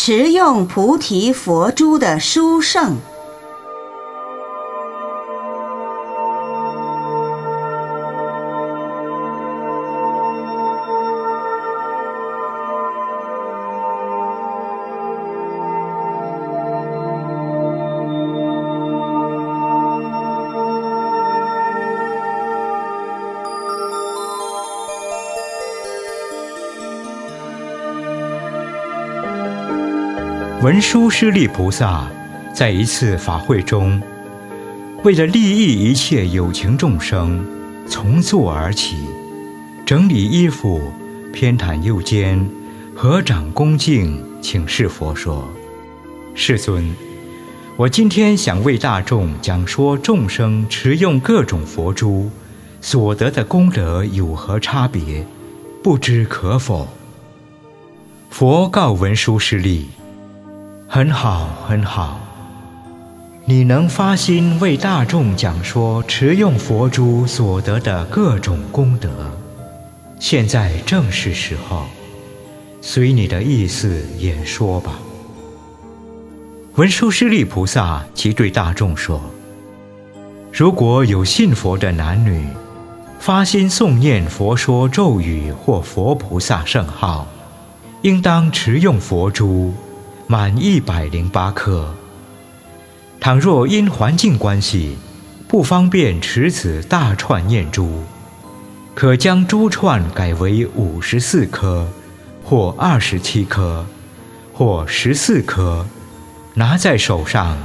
持用菩提佛珠的殊胜。文殊师利菩萨在一次法会中，为了利益一切有情众生，从坐而起，整理衣服，偏袒右肩，合掌恭敬，请示佛说：“世尊，我今天想为大众讲说众生持用各种佛珠所得的功德有何差别，不知可否？”佛告文殊师利。很好，很好。你能发心为大众讲说持用佛珠所得的各种功德，现在正是时候，随你的意思演说吧。文殊师利菩萨即对大众说：“如果有信佛的男女，发心诵念佛说咒语或佛菩萨圣号，应当持用佛珠。”满一百零八颗。倘若因环境关系不方便持此大串念珠，可将珠串改为五十四颗，或二十七颗，或十四颗，拿在手上，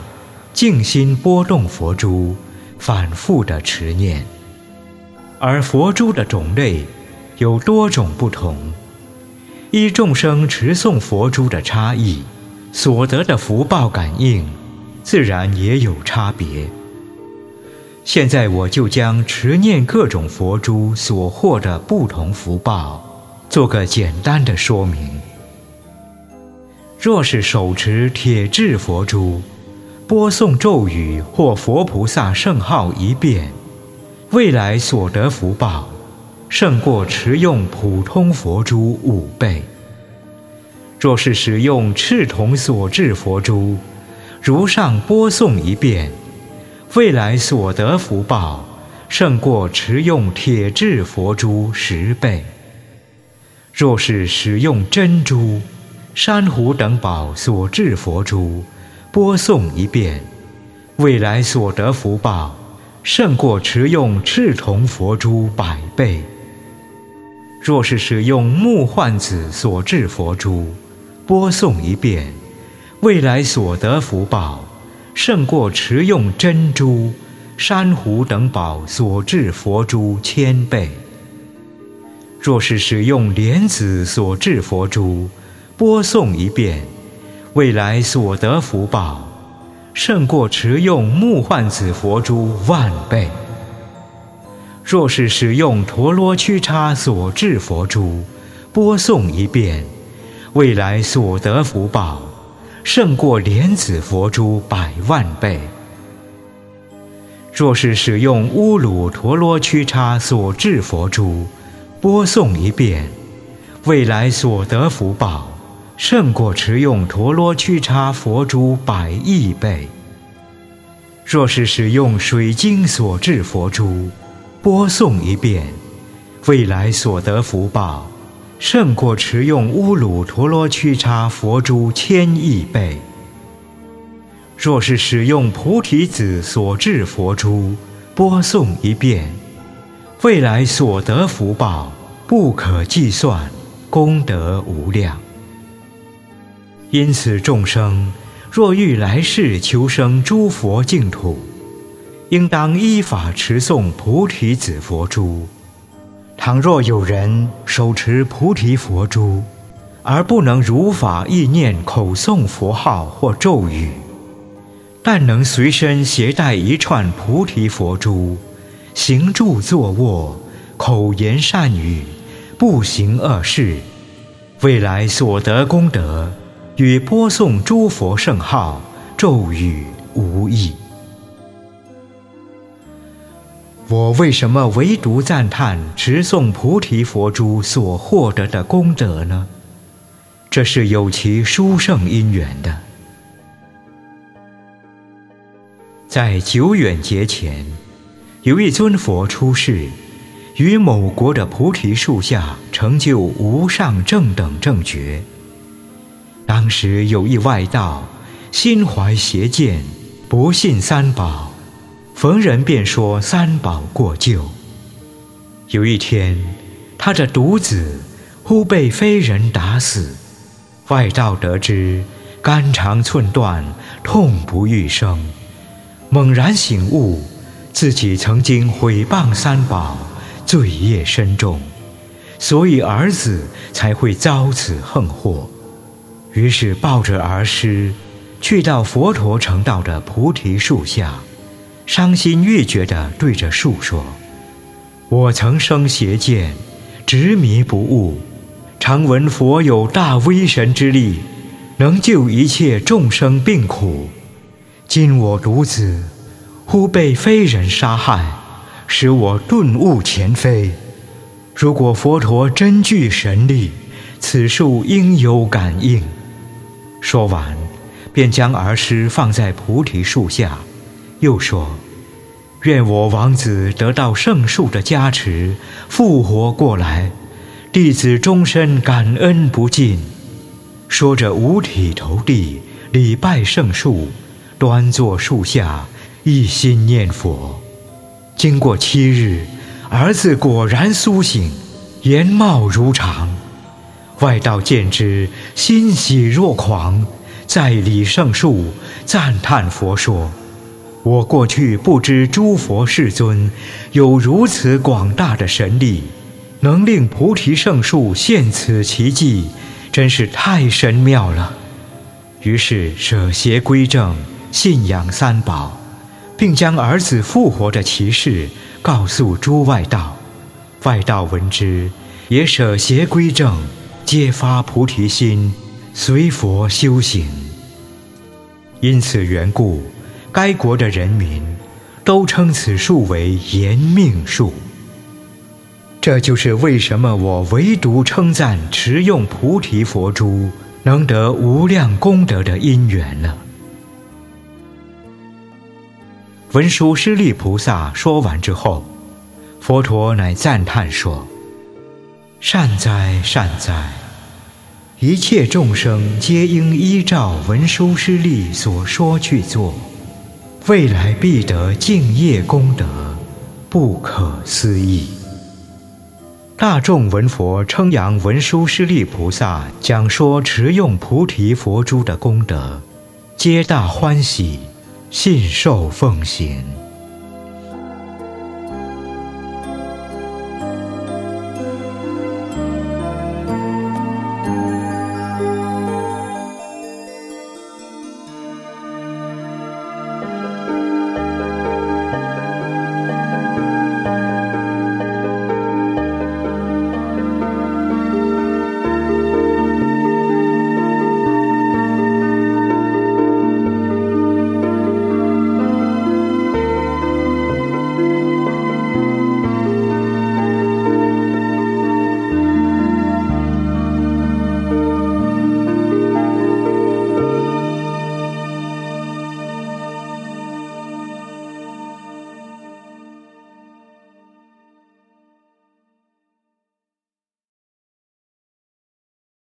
静心拨动佛珠，反复的持念。而佛珠的种类有多种不同，依众生持诵佛珠的差异。所得的福报感应，自然也有差别。现在我就将持念各种佛珠所获的不同福报，做个简单的说明。若是手持铁质佛珠，播诵咒语或佛菩萨圣号一遍，未来所得福报，胜过持用普通佛珠五倍。若是使用赤铜所制佛珠，如上播诵一遍，未来所得福报胜过持用铁制佛珠十倍。若是使用珍珠、珊瑚等宝所制佛珠，播诵一遍，未来所得福报胜过持用赤铜佛珠百倍。若是使用木幻子所制佛珠，播送一遍，未来所得福报，胜过持用珍珠、珊瑚等宝所制佛珠千倍。若是使用莲子所制佛珠，播送一遍，未来所得福报，胜过持用木幻子佛珠万倍。若是使用陀罗曲叉所制佛珠，播送一遍。未来所得福报，胜过莲子佛珠百万倍。若是使用乌鲁陀罗曲叉所制佛珠，播送一遍，未来所得福报，胜过持用陀罗曲叉佛珠百亿倍。若是使用水晶所制佛珠，播送一遍，未来所得福报。胜过持用乌鲁陀罗屈叉佛珠千亿倍。若是使用菩提子所制佛珠，播送一遍，未来所得福报不可计算，功德无量。因此，众生若欲来世求生诸佛净土，应当依法持诵菩提子佛珠。倘若有人手持菩提佛珠，而不能如法意念口诵佛号或咒语，但能随身携带一串菩提佛珠，行住坐卧，口言善语，不行恶事，未来所得功德，与播送诸佛圣号、咒语无异。我为什么唯独赞叹持诵菩提佛珠所获得的功德呢？这是有其殊胜因缘的。在久远劫前，有一尊佛出世，于某国的菩提树下成就无上正等正觉。当时有一外道，心怀邪见，不信三宝，逢人便说三宝过旧。有一天，他的独子忽被非人打死，外道得知，肝肠寸断，痛不欲生，猛然醒悟，自己曾经毁谤三宝，罪业深重，所以儿子才会遭此横祸。于是抱着儿尸，去到佛陀成道的菩提树下，伤心欲绝地对着树说：“我曾生邪见，执迷不悟，常闻佛有大威神之力，能救一切众生病苦。今我独子，忽被非人杀害，使我顿悟前非。如果佛陀真具神力，此树应有感应。”说完，便将儿尸放在菩提树下，又说：“愿我王子得到圣树的加持，复活过来，弟子终身感恩不尽。”说着，五体投地，礼拜圣树，端坐树下，一心念佛。经过七日，儿子果然苏醒，颜貌如常。外道见之，欣喜若狂，在礼圣树，赞叹佛说：“我过去不知诸佛世尊有如此广大的神力，能令菩提圣树现此奇迹，真是太神妙了。”于是舍邪归正，信仰三宝，并将儿子复活的奇事告诉诸外道。外道闻之，也舍邪归正。皆发菩提心，随佛修行。因此缘故，该国的人民都称此树为延命树。这就是为什么我唯独称赞持用菩提佛珠能得无量功德的因缘了。文殊师利菩萨说完之后，佛陀乃赞叹说。善哉善哉！一切众生皆应依照文殊师利所说去做，未来必得敬业功德，不可思议。大众闻佛称扬文殊师利菩萨讲说持用菩提佛珠的功德，皆大欢喜，信受奉行。